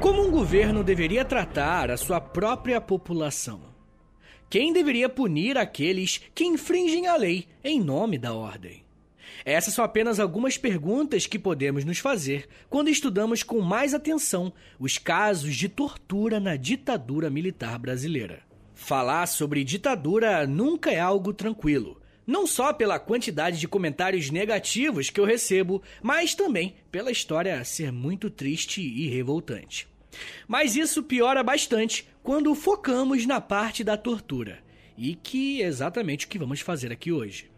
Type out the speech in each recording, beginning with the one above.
Como um governo deveria tratar a sua própria população? Quem deveria punir aqueles que infringem a lei em nome da ordem? Essas são apenas algumas perguntas que podemos nos fazer quando estudamos com mais atenção os casos de tortura na ditadura militar brasileira. Falar sobre ditadura nunca é algo tranquilo, não só pela quantidade de comentários negativos que eu recebo, mas também pela história ser muito triste e revoltante. Mas isso piora bastante quando focamos na parte da tortura, e que é exatamente o que vamos fazer aqui hoje.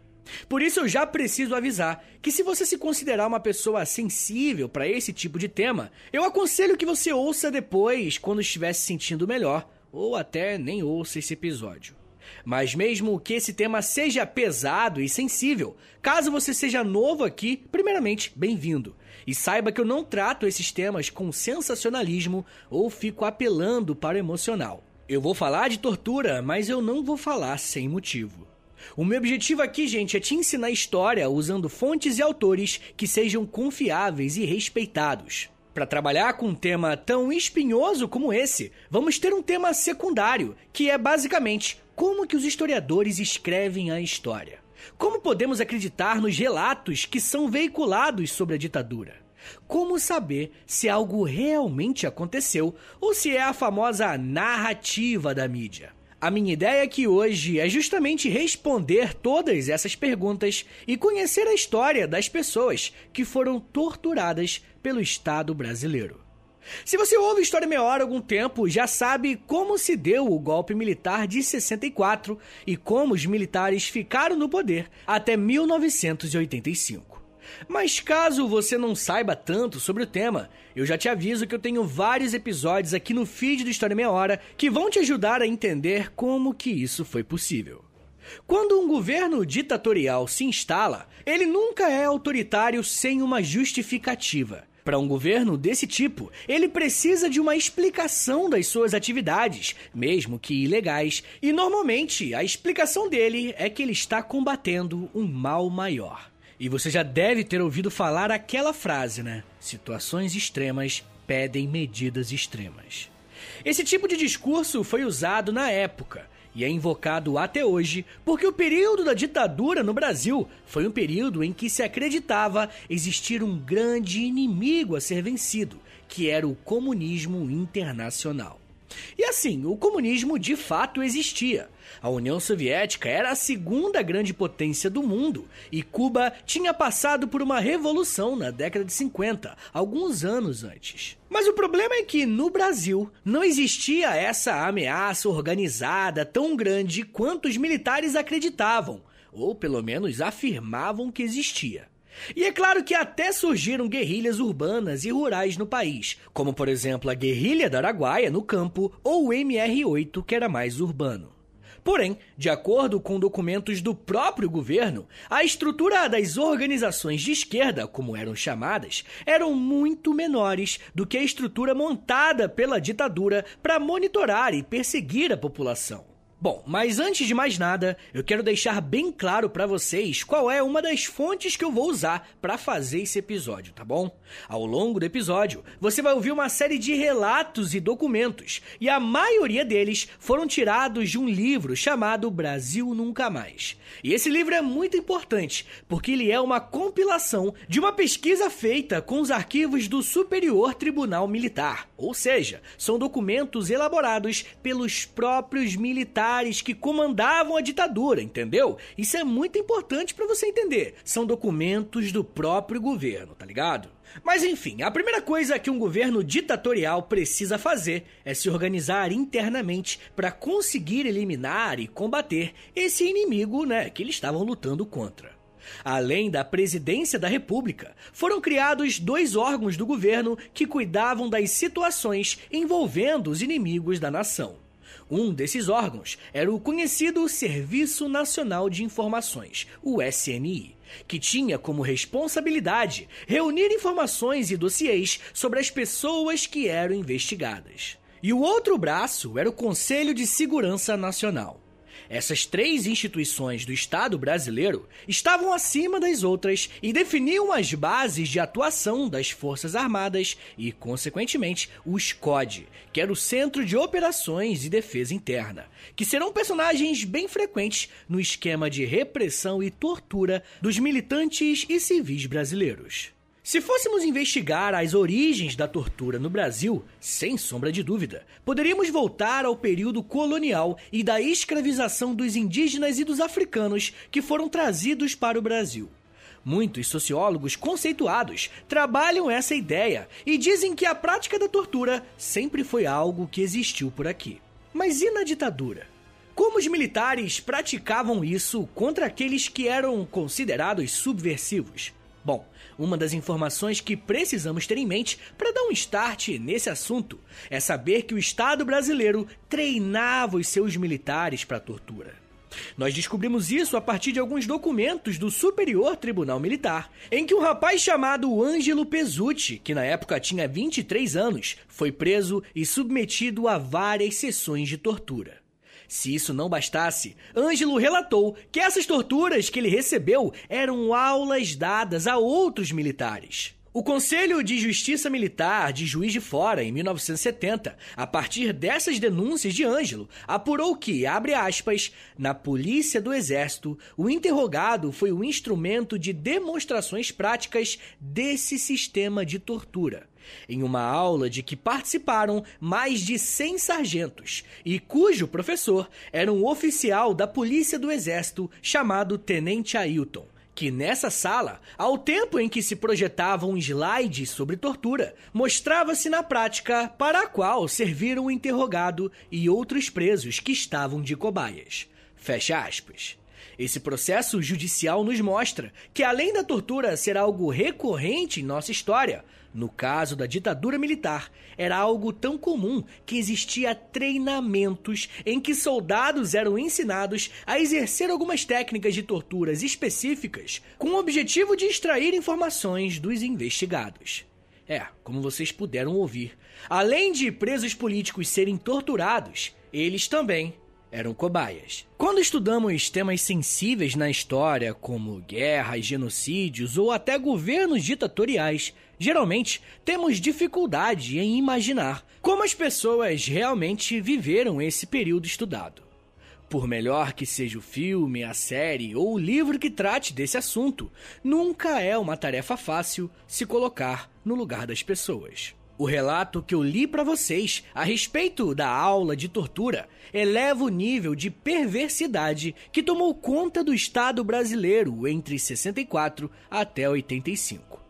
Por isso eu já preciso avisar que se você se considerar uma pessoa sensível para esse tipo de tema, eu aconselho que você ouça depois quando estiver se sentindo melhor, ou até nem ouça esse episódio. Mas mesmo que esse tema seja pesado e sensível, caso você seja novo aqui, primeiramente, bem-vindo. E saiba que eu não trato esses temas com sensacionalismo ou fico apelando para o emocional. Eu vou falar de tortura, mas eu não vou falar sem motivo. O meu objetivo aqui, gente, é te ensinar história usando fontes e autores que sejam confiáveis e respeitados. Para trabalhar com um tema tão espinhoso como esse, vamos ter um tema secundário, que é basicamente como que os historiadores escrevem a história. Como podemos acreditar nos relatos que são veiculados sobre a ditadura? Como saber se algo realmente aconteceu ou se é a famosa narrativa da mídia? A minha ideia aqui hoje é justamente responder todas essas perguntas e conhecer a história das pessoas que foram torturadas pelo Estado brasileiro. Se você ouve História Meia Hora há algum tempo, já sabe como se deu o golpe militar de 64 e como os militares ficaram no poder até 1985. Mas caso você não saiba tanto sobre o tema, eu já te aviso que eu tenho vários episódios aqui no feed do História Meia Hora que vão te ajudar a entender como que isso foi possível. Quando um governo ditatorial se instala, ele nunca é autoritário sem uma justificativa. Para um governo desse tipo, ele precisa de uma explicação das suas atividades, mesmo que ilegais, e normalmente a explicação dele é que ele está combatendo um mal maior. E você já deve ter ouvido falar aquela frase, né? Situações extremas pedem medidas extremas. Esse tipo de discurso foi usado na época e é invocado até hoje porque o período da ditadura no Brasil foi um período em que se acreditava existir um grande inimigo a ser vencido, que era o comunismo internacional. E assim, o comunismo de fato existia. A União Soviética era a segunda grande potência do mundo e Cuba tinha passado por uma revolução na década de 50, alguns anos antes. Mas o problema é que no Brasil não existia essa ameaça organizada tão grande quanto os militares acreditavam, ou pelo menos afirmavam que existia. E é claro que até surgiram guerrilhas urbanas e rurais no país, como por exemplo a Guerrilha da Araguaia no campo ou o MR8 que era mais urbano. Porém, de acordo com documentos do próprio governo, a estrutura das organizações de esquerda, como eram chamadas, eram muito menores do que a estrutura montada pela ditadura para monitorar e perseguir a população. Bom, mas antes de mais nada, eu quero deixar bem claro para vocês qual é uma das fontes que eu vou usar para fazer esse episódio, tá bom? Ao longo do episódio, você vai ouvir uma série de relatos e documentos, e a maioria deles foram tirados de um livro chamado Brasil Nunca Mais. E esse livro é muito importante, porque ele é uma compilação de uma pesquisa feita com os arquivos do Superior Tribunal Militar, ou seja, são documentos elaborados pelos próprios militares militares que comandavam a ditadura, entendeu? Isso é muito importante para você entender. São documentos do próprio governo, tá ligado? Mas enfim, a primeira coisa que um governo ditatorial precisa fazer é se organizar internamente para conseguir eliminar e combater esse inimigo, né, que eles estavam lutando contra. Além da presidência da República, foram criados dois órgãos do governo que cuidavam das situações envolvendo os inimigos da nação. Um desses órgãos era o conhecido Serviço Nacional de Informações, o SNI, que tinha como responsabilidade reunir informações e dossiês sobre as pessoas que eram investigadas. E o outro braço era o Conselho de Segurança Nacional. Essas três instituições do Estado brasileiro estavam acima das outras e definiam as bases de atuação das Forças Armadas e, consequentemente, o SCOD, que era o Centro de Operações e Defesa Interna, que serão personagens bem frequentes no esquema de repressão e tortura dos militantes e civis brasileiros. Se fôssemos investigar as origens da tortura no Brasil, sem sombra de dúvida, poderíamos voltar ao período colonial e da escravização dos indígenas e dos africanos que foram trazidos para o Brasil. Muitos sociólogos conceituados trabalham essa ideia e dizem que a prática da tortura sempre foi algo que existiu por aqui. Mas e na ditadura? Como os militares praticavam isso contra aqueles que eram considerados subversivos? Bom, uma das informações que precisamos ter em mente para dar um start nesse assunto é saber que o Estado brasileiro treinava os seus militares para tortura. Nós descobrimos isso a partir de alguns documentos do Superior Tribunal Militar, em que um rapaz chamado Ângelo Pesucci, que na época tinha 23 anos, foi preso e submetido a várias sessões de tortura. Se isso não bastasse, Ângelo relatou que essas torturas que ele recebeu eram aulas dadas a outros militares. O Conselho de Justiça Militar de Juiz de Fora, em 1970, a partir dessas denúncias de Ângelo, apurou que, abre aspas, na Polícia do Exército, o interrogado foi o instrumento de demonstrações práticas desse sistema de tortura em uma aula de que participaram mais de 100 sargentos e cujo professor era um oficial da Polícia do Exército chamado Tenente Ailton. Que nessa sala, ao tempo em que se projetavam slides sobre tortura, mostrava-se na prática para a qual serviram o interrogado e outros presos que estavam de cobaias. Fecha aspas. Esse processo judicial nos mostra que, além da tortura ser algo recorrente em nossa história, no caso da ditadura militar, era algo tão comum que existia treinamentos em que soldados eram ensinados a exercer algumas técnicas de torturas específicas com o objetivo de extrair informações dos investigados. É, como vocês puderam ouvir, além de presos políticos serem torturados, eles também eram cobaias. Quando estudamos temas sensíveis na história, como guerras, genocídios ou até governos ditatoriais, geralmente temos dificuldade em imaginar como as pessoas realmente viveram esse período estudado. Por melhor que seja o filme, a série ou o livro que trate desse assunto, nunca é uma tarefa fácil se colocar no lugar das pessoas. O relato que eu li para vocês a respeito da aula de tortura eleva o nível de perversidade que tomou conta do Estado brasileiro entre 64 até 85.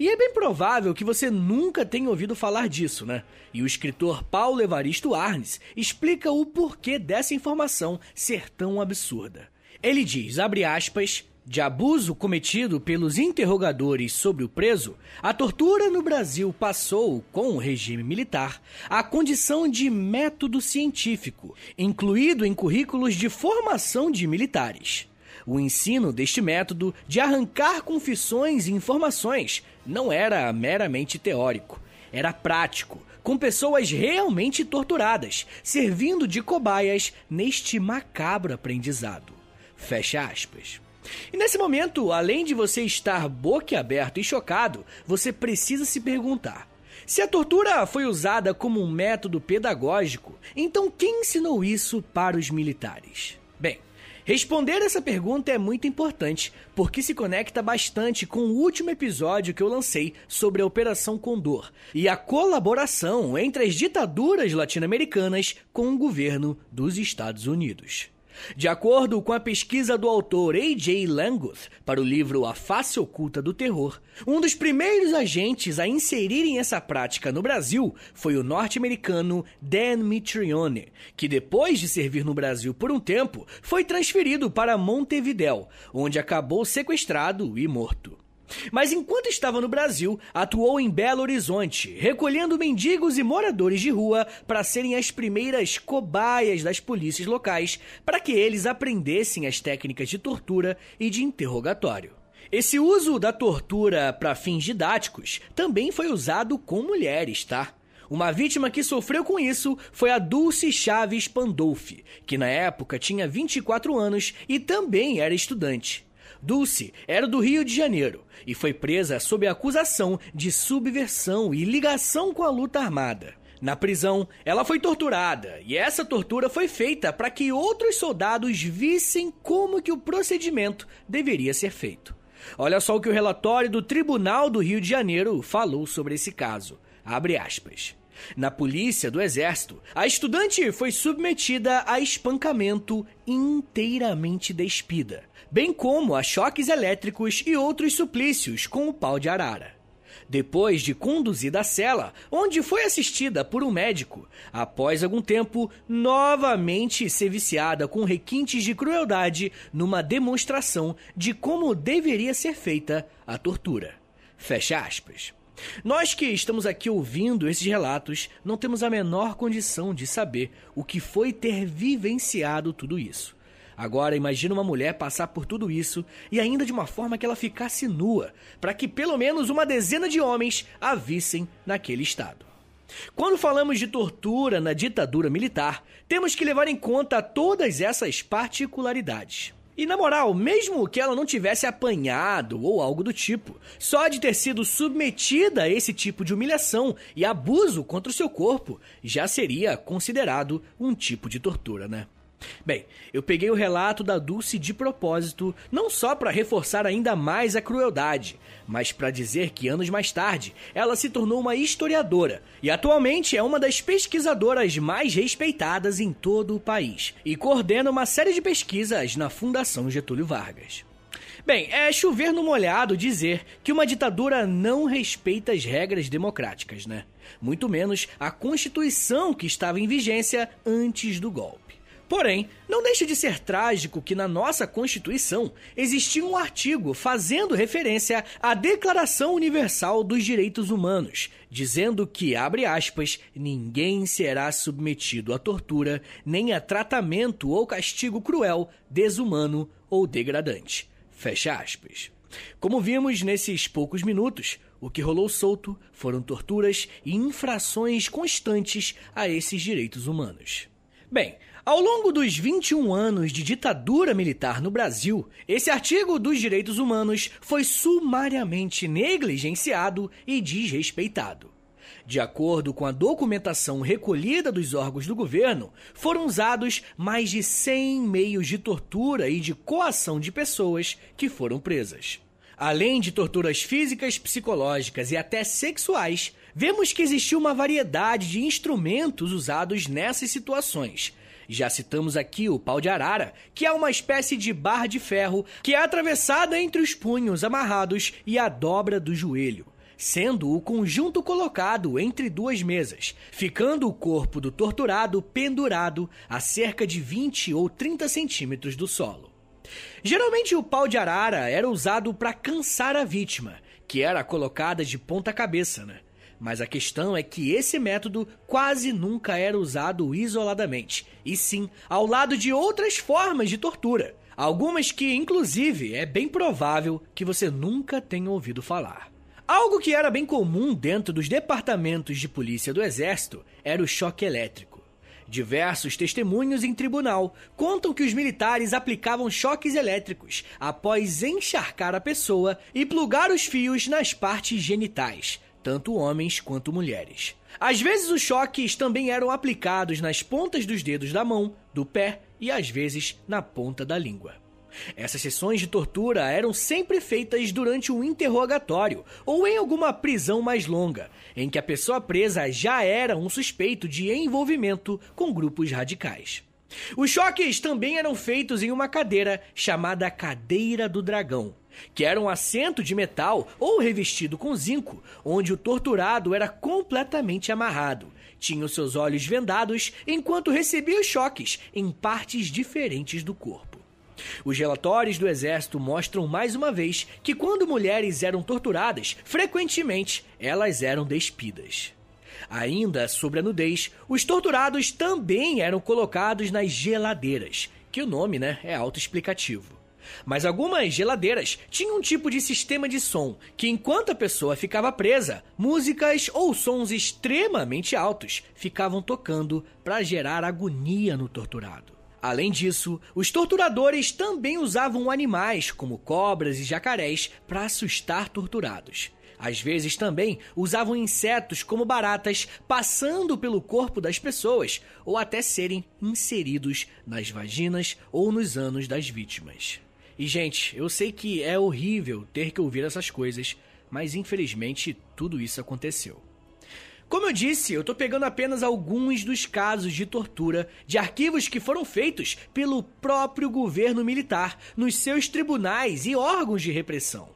E é bem provável que você nunca tenha ouvido falar disso, né? E o escritor Paulo Evaristo Arnes explica o porquê dessa informação ser tão absurda. Ele diz, abre aspas, de abuso cometido pelos interrogadores sobre o preso, a tortura no Brasil passou, com o regime militar, à condição de método científico, incluído em currículos de formação de militares. O ensino deste método de arrancar confissões e informações não era meramente teórico, era prático, com pessoas realmente torturadas, servindo de cobaias neste macabro aprendizado. Fecha aspas. E nesse momento, além de você estar boquiaberto e chocado, você precisa se perguntar: se a tortura foi usada como um método pedagógico, então quem ensinou isso para os militares? Bem, Responder essa pergunta é muito importante, porque se conecta bastante com o último episódio que eu lancei sobre a Operação Condor e a colaboração entre as ditaduras latino-americanas com o governo dos Estados Unidos. De acordo com a pesquisa do autor A.J. Languth para o livro A Face Oculta do Terror, um dos primeiros agentes a inserirem essa prática no Brasil foi o norte-americano Dan Mitrione, que depois de servir no Brasil por um tempo, foi transferido para Montevidéu, onde acabou sequestrado e morto. Mas enquanto estava no Brasil, atuou em Belo Horizonte, recolhendo mendigos e moradores de rua para serem as primeiras cobaias das polícias locais, para que eles aprendessem as técnicas de tortura e de interrogatório. Esse uso da tortura para fins didáticos também foi usado com mulheres, tá? Uma vítima que sofreu com isso foi a Dulce Chaves Pandolfi, que na época tinha 24 anos e também era estudante. Dulce era do Rio de Janeiro e foi presa sob a acusação de subversão e ligação com a luta armada. Na prisão, ela foi torturada, e essa tortura foi feita para que outros soldados vissem como que o procedimento deveria ser feito. Olha só o que o relatório do Tribunal do Rio de Janeiro falou sobre esse caso. Abre aspas. Na polícia do exército, a estudante foi submetida a espancamento inteiramente despida, bem como a choques elétricos e outros suplícios com o pau de arara. Depois de conduzida à cela, onde foi assistida por um médico, após algum tempo, novamente ser viciada com requintes de crueldade numa demonstração de como deveria ser feita a tortura. Fecha aspas. Nós que estamos aqui ouvindo esses relatos não temos a menor condição de saber o que foi ter vivenciado tudo isso. Agora imagine uma mulher passar por tudo isso e ainda de uma forma que ela ficasse nua, para que pelo menos uma dezena de homens a vissem naquele estado. Quando falamos de tortura na ditadura militar, temos que levar em conta todas essas particularidades. E na moral, mesmo que ela não tivesse apanhado ou algo do tipo, só de ter sido submetida a esse tipo de humilhação e abuso contra o seu corpo já seria considerado um tipo de tortura, né? Bem, eu peguei o relato da Dulce de propósito, não só para reforçar ainda mais a crueldade, mas para dizer que anos mais tarde ela se tornou uma historiadora e atualmente é uma das pesquisadoras mais respeitadas em todo o país e coordena uma série de pesquisas na Fundação Getúlio Vargas. Bem, é chover no molhado dizer que uma ditadura não respeita as regras democráticas, né? Muito menos a Constituição que estava em vigência antes do golpe. Porém, não deixa de ser trágico que na nossa Constituição existia um artigo fazendo referência à Declaração Universal dos Direitos Humanos, dizendo que, abre aspas, ninguém será submetido a tortura, nem a tratamento ou castigo cruel, desumano ou degradante. Fecha aspas. Como vimos nesses poucos minutos, o que rolou solto foram torturas e infrações constantes a esses direitos humanos. Bem, ao longo dos 21 anos de ditadura militar no Brasil, esse artigo dos direitos humanos foi sumariamente negligenciado e desrespeitado. De acordo com a documentação recolhida dos órgãos do governo, foram usados mais de 100 meios de tortura e de coação de pessoas que foram presas. Além de torturas físicas, psicológicas e até sexuais, vemos que existiu uma variedade de instrumentos usados nessas situações, já citamos aqui o pau de arara, que é uma espécie de barra de ferro que é atravessada entre os punhos amarrados e a dobra do joelho sendo o conjunto colocado entre duas mesas, ficando o corpo do torturado pendurado a cerca de 20 ou 30 centímetros do solo. Geralmente o pau de arara era usado para cansar a vítima, que era colocada de ponta cabeça, né? Mas a questão é que esse método quase nunca era usado isoladamente, e sim ao lado de outras formas de tortura. Algumas que, inclusive, é bem provável que você nunca tenha ouvido falar. Algo que era bem comum dentro dos departamentos de polícia do Exército era o choque elétrico. Diversos testemunhos em tribunal contam que os militares aplicavam choques elétricos após encharcar a pessoa e plugar os fios nas partes genitais, tanto homens quanto mulheres. Às vezes os choques também eram aplicados nas pontas dos dedos da mão, do pé e às vezes na ponta da língua. Essas sessões de tortura eram sempre feitas durante um interrogatório ou em alguma prisão mais longa, em que a pessoa presa já era um suspeito de envolvimento com grupos radicais. Os choques também eram feitos em uma cadeira chamada Cadeira do Dragão, que era um assento de metal ou revestido com zinco, onde o torturado era completamente amarrado. Tinha os seus olhos vendados enquanto recebia os choques em partes diferentes do corpo. Os relatórios do exército mostram mais uma vez que quando mulheres eram torturadas, frequentemente elas eram despidas. Ainda sobre a nudez, os torturados também eram colocados nas geladeiras, que o nome né, é autoexplicativo. Mas algumas geladeiras tinham um tipo de sistema de som que, enquanto a pessoa ficava presa, músicas ou sons extremamente altos ficavam tocando para gerar agonia no torturado. Além disso, os torturadores também usavam animais, como cobras e jacarés, para assustar torturados. Às vezes também usavam insetos como baratas passando pelo corpo das pessoas ou até serem inseridos nas vaginas ou nos anos das vítimas. E gente, eu sei que é horrível ter que ouvir essas coisas, mas infelizmente tudo isso aconteceu. Como eu disse, eu estou pegando apenas alguns dos casos de tortura de arquivos que foram feitos pelo próprio governo militar nos seus tribunais e órgãos de repressão.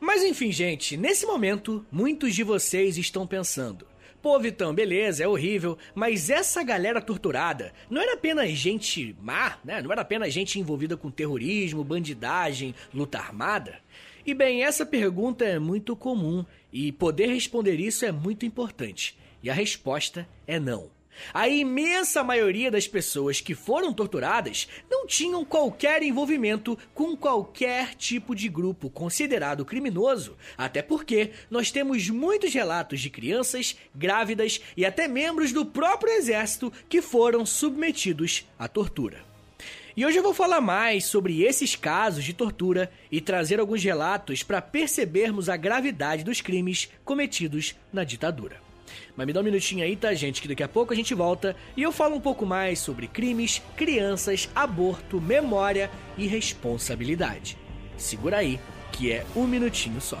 Mas enfim, gente, nesse momento, muitos de vocês estão pensando: pô, Vitão, beleza, é horrível, mas essa galera torturada não era apenas gente má, né? Não era apenas gente envolvida com terrorismo, bandidagem, luta armada? E bem, essa pergunta é muito comum e poder responder isso é muito importante. E a resposta é não. A imensa maioria das pessoas que foram torturadas não tinham qualquer envolvimento com qualquer tipo de grupo considerado criminoso, até porque nós temos muitos relatos de crianças, grávidas e até membros do próprio exército que foram submetidos à tortura. E hoje eu vou falar mais sobre esses casos de tortura e trazer alguns relatos para percebermos a gravidade dos crimes cometidos na ditadura. Mas me dá um minutinho aí, tá, gente? Que daqui a pouco a gente volta e eu falo um pouco mais sobre crimes, crianças, aborto, memória e responsabilidade. Segura aí, que é um minutinho só.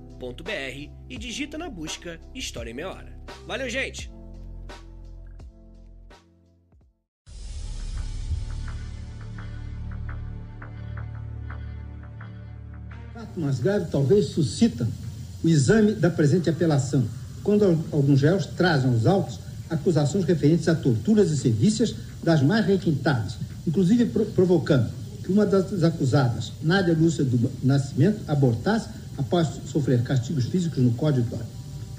e digita na busca História em Meia Hora. Valeu, gente! fato mais grave talvez suscita o exame da presente apelação, quando alguns réus trazem aos autos acusações referentes a torturas e serviços das mais requintadas, inclusive provocando que uma das acusadas, Nádia Lúcia do Nascimento, abortasse após sofrer castigos físicos no Código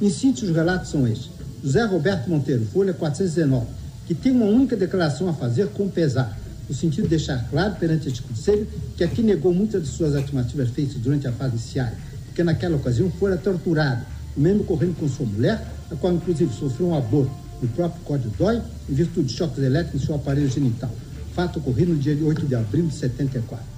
de Em síntese, os relatos são estes. José Roberto Monteiro, Folha 419, que tem uma única declaração a fazer com pesar, no sentido de deixar claro perante este Conselho que aqui negou muitas de suas afirmativas feitas durante a fase inicial, porque naquela ocasião fora torturado, o mesmo ocorrendo com sua mulher, a qual inclusive sofreu um aborto no próprio Código Dói, em virtude de choques elétricos em seu aparelho genital. Fato ocorrido no dia 8 de abril de 74.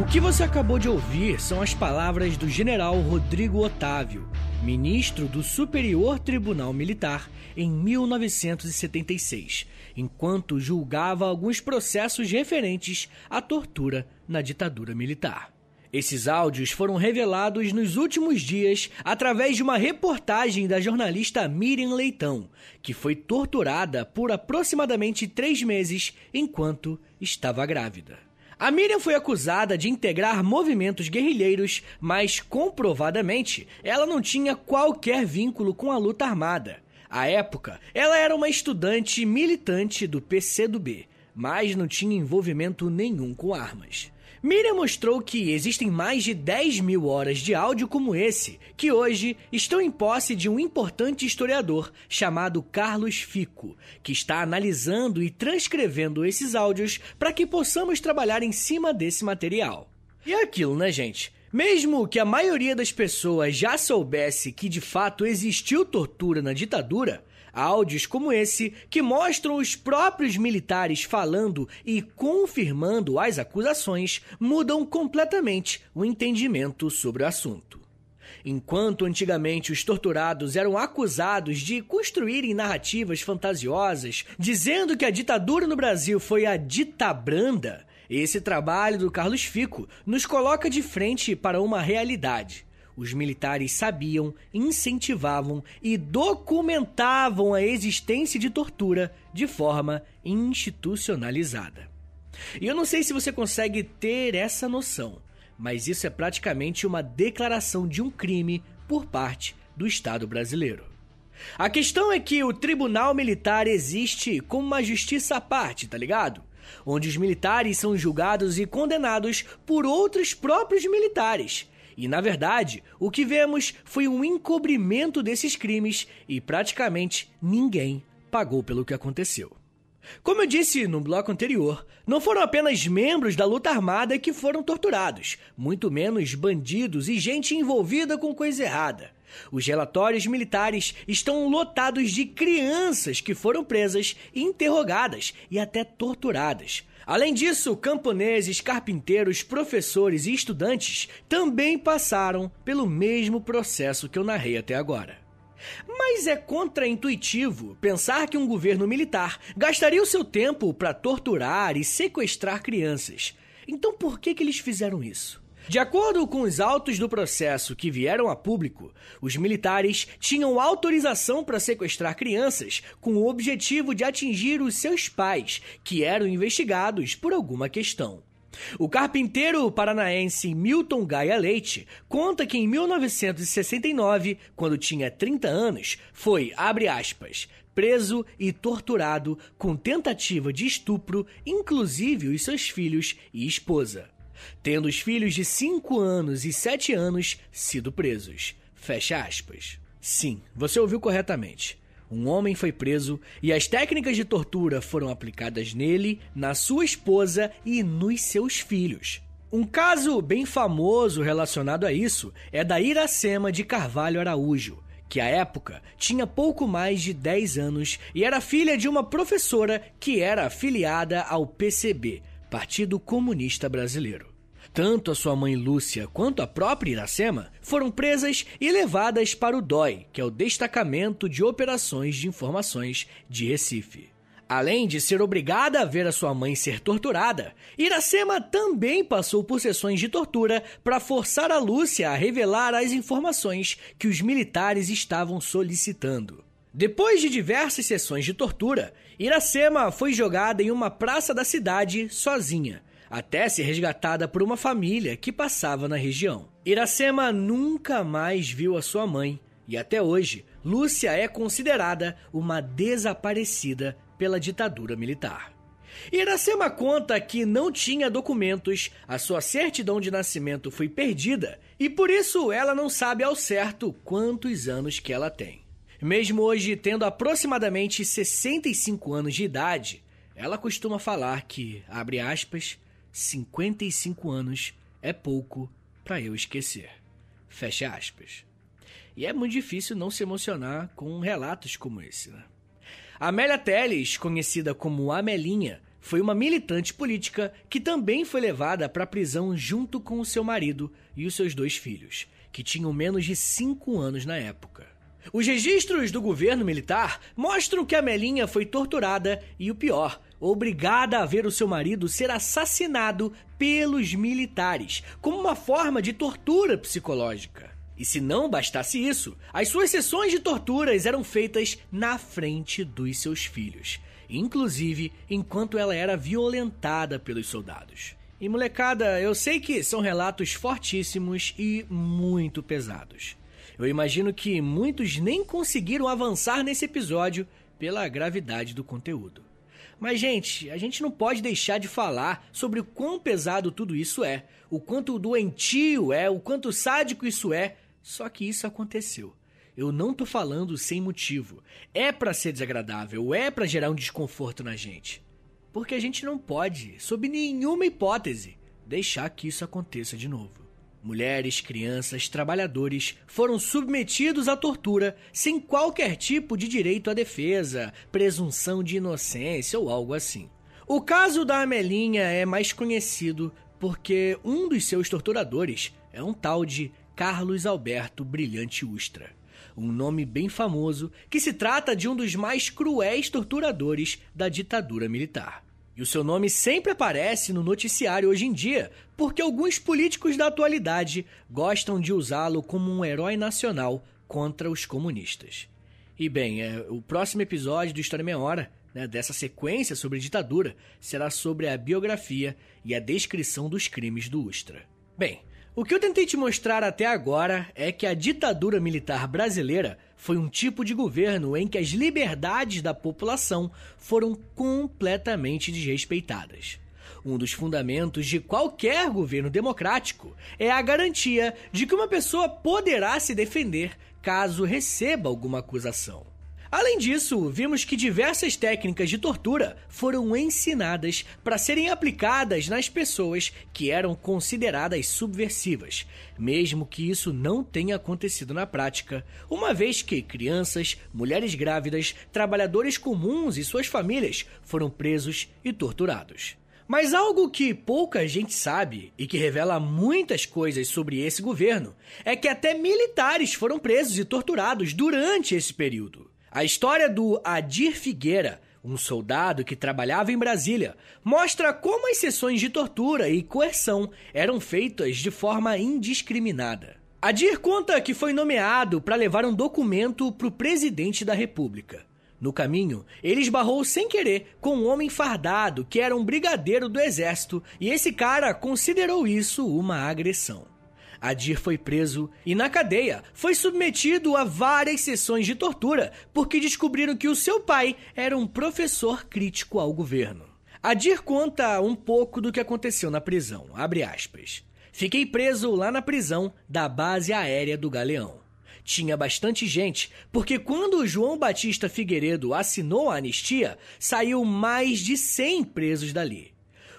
O que você acabou de ouvir são as palavras do general Rodrigo Otávio, ministro do Superior Tribunal Militar em 1976, enquanto julgava alguns processos referentes à tortura na ditadura militar. Esses áudios foram revelados nos últimos dias através de uma reportagem da jornalista Miriam Leitão, que foi torturada por aproximadamente três meses enquanto estava grávida. A Miriam foi acusada de integrar movimentos guerrilheiros, mas comprovadamente ela não tinha qualquer vínculo com a luta armada. À época, ela era uma estudante militante do PCdoB, mas não tinha envolvimento nenhum com armas. Miriam mostrou que existem mais de 10 mil horas de áudio como esse, que hoje estão em posse de um importante historiador chamado Carlos Fico, que está analisando e transcrevendo esses áudios para que possamos trabalhar em cima desse material. E é aquilo, né, gente? Mesmo que a maioria das pessoas já soubesse que de fato existiu tortura na ditadura, Áudios como esse, que mostram os próprios militares falando e confirmando as acusações, mudam completamente o entendimento sobre o assunto. Enquanto antigamente os torturados eram acusados de construírem narrativas fantasiosas, dizendo que a ditadura no Brasil foi a ditabranda, esse trabalho do Carlos Fico nos coloca de frente para uma realidade os militares sabiam, incentivavam e documentavam a existência de tortura de forma institucionalizada. E eu não sei se você consegue ter essa noção, mas isso é praticamente uma declaração de um crime por parte do Estado brasileiro. A questão é que o tribunal militar existe como uma justiça à parte, tá ligado? Onde os militares são julgados e condenados por outros próprios militares, e na verdade, o que vemos foi um encobrimento desses crimes e praticamente ninguém pagou pelo que aconteceu. Como eu disse no bloco anterior, não foram apenas membros da luta armada que foram torturados, muito menos bandidos e gente envolvida com coisa errada. Os relatórios militares estão lotados de crianças que foram presas, interrogadas e até torturadas, Além disso, camponeses, carpinteiros, professores e estudantes também passaram pelo mesmo processo que eu narrei até agora. Mas é contraintuitivo pensar que um governo militar gastaria o seu tempo para torturar e sequestrar crianças. Então por que, que eles fizeram isso? De acordo com os autos do processo que vieram a público, os militares tinham autorização para sequestrar crianças com o objetivo de atingir os seus pais, que eram investigados por alguma questão. O carpinteiro paranaense Milton Gaia Leite conta que em 1969, quando tinha 30 anos, foi, abre aspas, preso e torturado com tentativa de estupro, inclusive os seus filhos e esposa tendo os filhos de 5 anos e 7 anos sido presos. Fecha aspas. Sim, você ouviu corretamente. Um homem foi preso e as técnicas de tortura foram aplicadas nele, na sua esposa e nos seus filhos. Um caso bem famoso relacionado a isso é da Iracema de Carvalho Araújo, que à época tinha pouco mais de 10 anos e era filha de uma professora que era afiliada ao PCB, Partido Comunista Brasileiro. Tanto a sua mãe Lúcia quanto a própria Iracema foram presas e levadas para o DOI, que é o Destacamento de Operações de Informações de Recife. Além de ser obrigada a ver a sua mãe ser torturada, Iracema também passou por sessões de tortura para forçar a Lúcia a revelar as informações que os militares estavam solicitando. Depois de diversas sessões de tortura, Iracema foi jogada em uma praça da cidade sozinha, até ser resgatada por uma família que passava na região. Iracema nunca mais viu a sua mãe e até hoje Lúcia é considerada uma desaparecida pela ditadura militar. Iracema conta que não tinha documentos, a sua certidão de nascimento foi perdida e por isso ela não sabe ao certo quantos anos que ela tem. Mesmo hoje tendo aproximadamente 65 anos de idade, ela costuma falar que, abre aspas, 55 anos é pouco para eu esquecer. Fecha aspas. E é muito difícil não se emocionar com relatos como esse, né? Amélia Teles, conhecida como Amelinha, foi uma militante política que também foi levada para a prisão junto com o seu marido e os seus dois filhos, que tinham menos de 5 anos na época. Os registros do governo militar mostram que a Melinha foi torturada e, o pior, obrigada a ver o seu marido ser assassinado pelos militares, como uma forma de tortura psicológica. E se não bastasse isso, as suas sessões de torturas eram feitas na frente dos seus filhos, inclusive enquanto ela era violentada pelos soldados. E molecada, eu sei que são relatos fortíssimos e muito pesados. Eu imagino que muitos nem conseguiram avançar nesse episódio pela gravidade do conteúdo. Mas, gente, a gente não pode deixar de falar sobre o quão pesado tudo isso é, o quanto doentio é, o quanto sádico isso é. Só que isso aconteceu. Eu não tô falando sem motivo. É para ser desagradável, é para gerar um desconforto na gente. Porque a gente não pode, sob nenhuma hipótese, deixar que isso aconteça de novo. Mulheres, crianças, trabalhadores foram submetidos à tortura sem qualquer tipo de direito à defesa, presunção de inocência ou algo assim. O caso da Amelinha é mais conhecido porque um dos seus torturadores é um tal de Carlos Alberto Brilhante Ustra. Um nome bem famoso que se trata de um dos mais cruéis torturadores da ditadura militar. E o seu nome sempre aparece no noticiário hoje em dia, porque alguns políticos da atualidade gostam de usá-lo como um herói nacional contra os comunistas. E bem, é, o próximo episódio do História Meia Hora, né, dessa sequência sobre ditadura, será sobre a biografia e a descrição dos crimes do Ustra. Bem, o que eu tentei te mostrar até agora é que a ditadura militar brasileira foi um tipo de governo em que as liberdades da população foram completamente desrespeitadas. Um dos fundamentos de qualquer governo democrático é a garantia de que uma pessoa poderá se defender caso receba alguma acusação. Além disso, vimos que diversas técnicas de tortura foram ensinadas para serem aplicadas nas pessoas que eram consideradas subversivas, mesmo que isso não tenha acontecido na prática, uma vez que crianças, mulheres grávidas, trabalhadores comuns e suas famílias foram presos e torturados. Mas algo que pouca gente sabe e que revela muitas coisas sobre esse governo é que até militares foram presos e torturados durante esse período. A história do Adir Figueira, um soldado que trabalhava em Brasília, mostra como as sessões de tortura e coerção eram feitas de forma indiscriminada. Adir conta que foi nomeado para levar um documento para o presidente da República. No caminho, ele esbarrou sem querer com um homem fardado que era um brigadeiro do exército e esse cara considerou isso uma agressão. Adir foi preso e, na cadeia, foi submetido a várias sessões de tortura porque descobriram que o seu pai era um professor crítico ao governo. Adir conta um pouco do que aconteceu na prisão. Fiquei preso lá na prisão da base aérea do Galeão. Tinha bastante gente, porque quando João Batista Figueiredo assinou a anistia, saiu mais de 100 presos dali.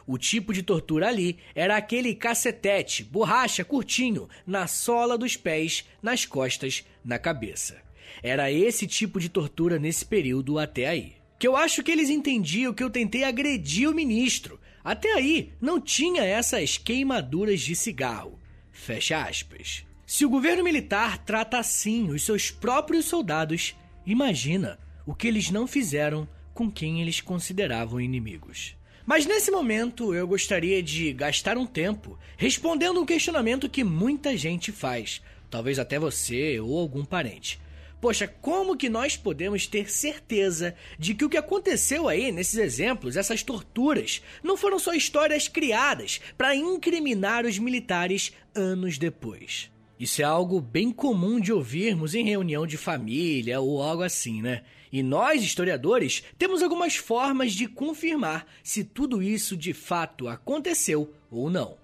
O tipo de tortura ali era aquele cacetete, borracha, curtinho, na sola dos pés, nas costas, na cabeça. Era esse tipo de tortura nesse período até aí. Que eu acho que eles entendiam que eu tentei agredir o ministro. Até aí não tinha essas queimaduras de cigarro. Fecha aspas. Se o governo militar trata assim os seus próprios soldados, imagina o que eles não fizeram com quem eles consideravam inimigos. Mas nesse momento eu gostaria de gastar um tempo respondendo um questionamento que muita gente faz, talvez até você ou algum parente. Poxa, como que nós podemos ter certeza de que o que aconteceu aí nesses exemplos, essas torturas, não foram só histórias criadas para incriminar os militares anos depois? Isso é algo bem comum de ouvirmos em reunião de família ou algo assim, né? E nós, historiadores, temos algumas formas de confirmar se tudo isso de fato aconteceu ou não.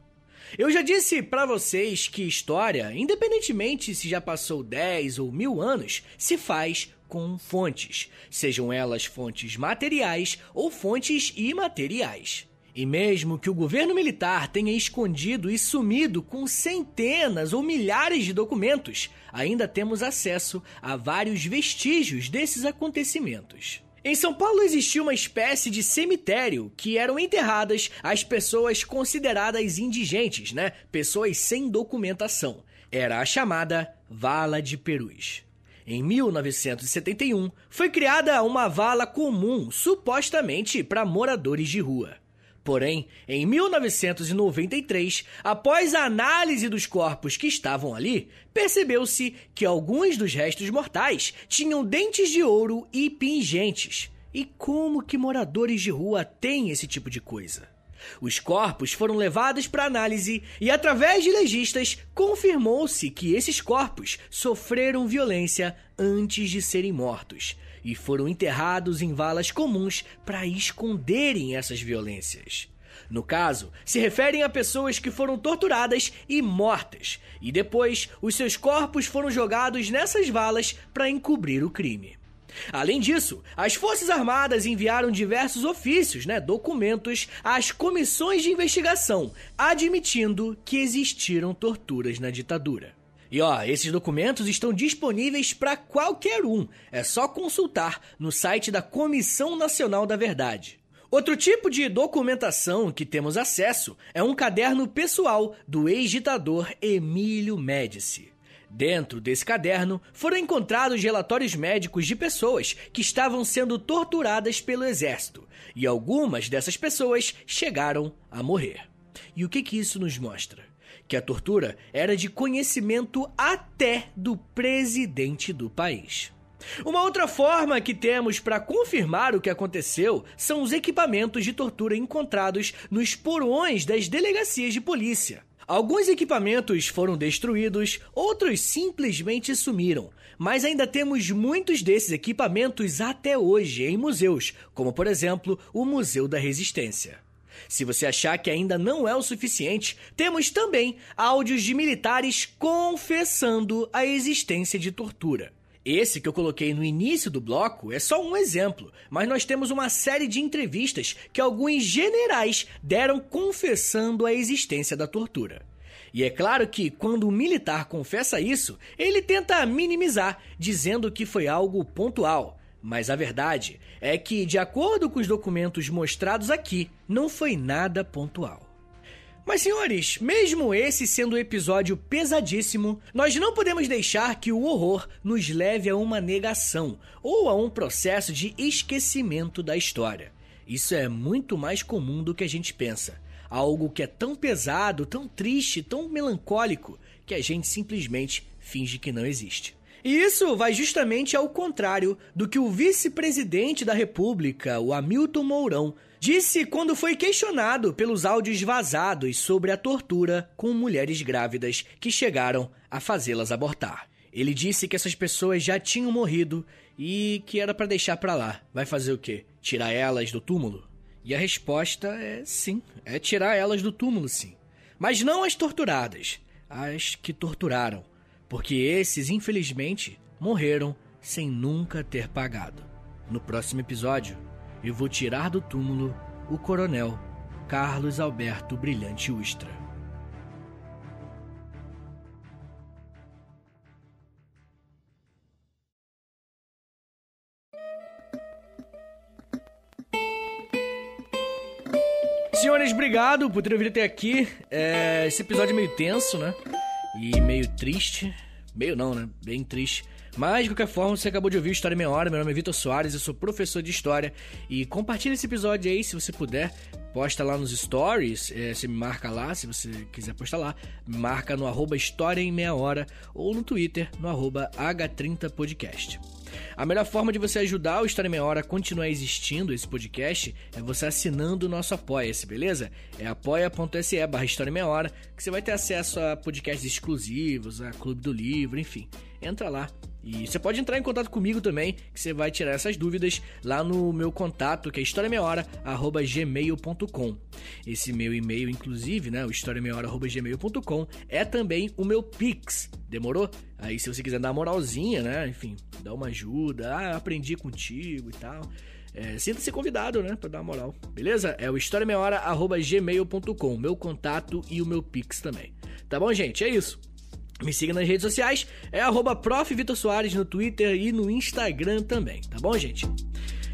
Eu já disse para vocês que história, independentemente se já passou 10 ou mil anos, se faz com fontes, sejam elas fontes materiais ou fontes imateriais. E mesmo que o governo militar tenha escondido e sumido com centenas ou milhares de documentos, ainda temos acesso a vários vestígios desses acontecimentos. Em São Paulo existia uma espécie de cemitério que eram enterradas as pessoas consideradas indigentes, né? Pessoas sem documentação. Era a chamada Vala de Perus. Em 1971, foi criada uma vala comum, supostamente para moradores de rua. Porém, em 1993, após a análise dos corpos que estavam ali, percebeu-se que alguns dos restos mortais tinham dentes de ouro e pingentes. E como que moradores de rua têm esse tipo de coisa? Os corpos foram levados para análise e, através de legistas, confirmou-se que esses corpos sofreram violência antes de serem mortos e foram enterrados em valas comuns para esconderem essas violências. No caso, se referem a pessoas que foram torturadas e mortas, e depois os seus corpos foram jogados nessas valas para encobrir o crime. Além disso, as Forças Armadas enviaram diversos ofícios, né, documentos, às comissões de investigação, admitindo que existiram torturas na ditadura. E ó, esses documentos estão disponíveis para qualquer um, é só consultar no site da Comissão Nacional da Verdade. Outro tipo de documentação que temos acesso é um caderno pessoal do ex-ditador Emílio Médici. Dentro desse caderno foram encontrados relatórios médicos de pessoas que estavam sendo torturadas pelo exército, e algumas dessas pessoas chegaram a morrer. E o que, que isso nos mostra? Que a tortura era de conhecimento até do presidente do país. Uma outra forma que temos para confirmar o que aconteceu são os equipamentos de tortura encontrados nos porões das delegacias de polícia. Alguns equipamentos foram destruídos, outros simplesmente sumiram, mas ainda temos muitos desses equipamentos até hoje em museus, como por exemplo o Museu da Resistência. Se você achar que ainda não é o suficiente, temos também áudios de militares confessando a existência de tortura. Esse que eu coloquei no início do bloco é só um exemplo, mas nós temos uma série de entrevistas que alguns generais deram confessando a existência da tortura. E é claro que, quando o militar confessa isso, ele tenta minimizar, dizendo que foi algo pontual. Mas a verdade é que, de acordo com os documentos mostrados aqui, não foi nada pontual. Mas, senhores, mesmo esse sendo um episódio pesadíssimo, nós não podemos deixar que o horror nos leve a uma negação ou a um processo de esquecimento da história. Isso é muito mais comum do que a gente pensa. Algo que é tão pesado, tão triste, tão melancólico, que a gente simplesmente finge que não existe. E isso vai justamente ao contrário do que o vice-presidente da República, o Hamilton Mourão, disse quando foi questionado pelos áudios vazados sobre a tortura com mulheres grávidas que chegaram a fazê-las abortar. Ele disse que essas pessoas já tinham morrido e que era para deixar para lá. Vai fazer o quê? Tirar elas do túmulo? E a resposta é sim, é tirar elas do túmulo, sim. Mas não as torturadas, as que torturaram, porque esses, infelizmente, morreram sem nunca ter pagado. No próximo episódio, eu vou tirar do túmulo o coronel Carlos Alberto Brilhante Ustra. Senhores, obrigado por terem vindo até aqui. É, esse episódio é meio tenso, né? E meio triste. Meio não, né? Bem triste. Mas, de qualquer forma, você acabou de ouvir História Meia Hora. Meu nome é Vitor Soares, eu sou professor de História. E compartilha esse episódio aí, se você puder. Posta lá nos stories, é, você me marca lá, se você quiser postar lá. Marca no arroba História em Meia Hora ou no Twitter, no arroba H30podcast. A melhor forma de você ajudar o História Meia Hora a continuar existindo, esse podcast, é você assinando o nosso Apoia-se, beleza? É apoia.se barra História Meia Hora, que você vai ter acesso a podcasts exclusivos, a Clube do Livro, enfim. Entra lá, e você pode entrar em contato comigo também, que você vai tirar essas dúvidas lá no meu contato, que é historiameiahora@gmail.com. Esse meu e-mail, inclusive, né, o historiameiahora@gmail.com, é também o meu Pix. Demorou? Aí se você quiser dar uma moralzinha, né, enfim, dar uma ajuda, ah, aprendi contigo e tal. É, Sinta-se convidado, né, pra dar uma moral, beleza? É o historiameiahora@gmail.com, meu contato e o meu Pix também. Tá bom, gente? É isso. Me siga nas redes sociais, é arroba no Twitter e no Instagram também, tá bom, gente?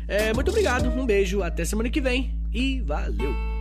É, muito obrigado, um beijo, até semana que vem e valeu!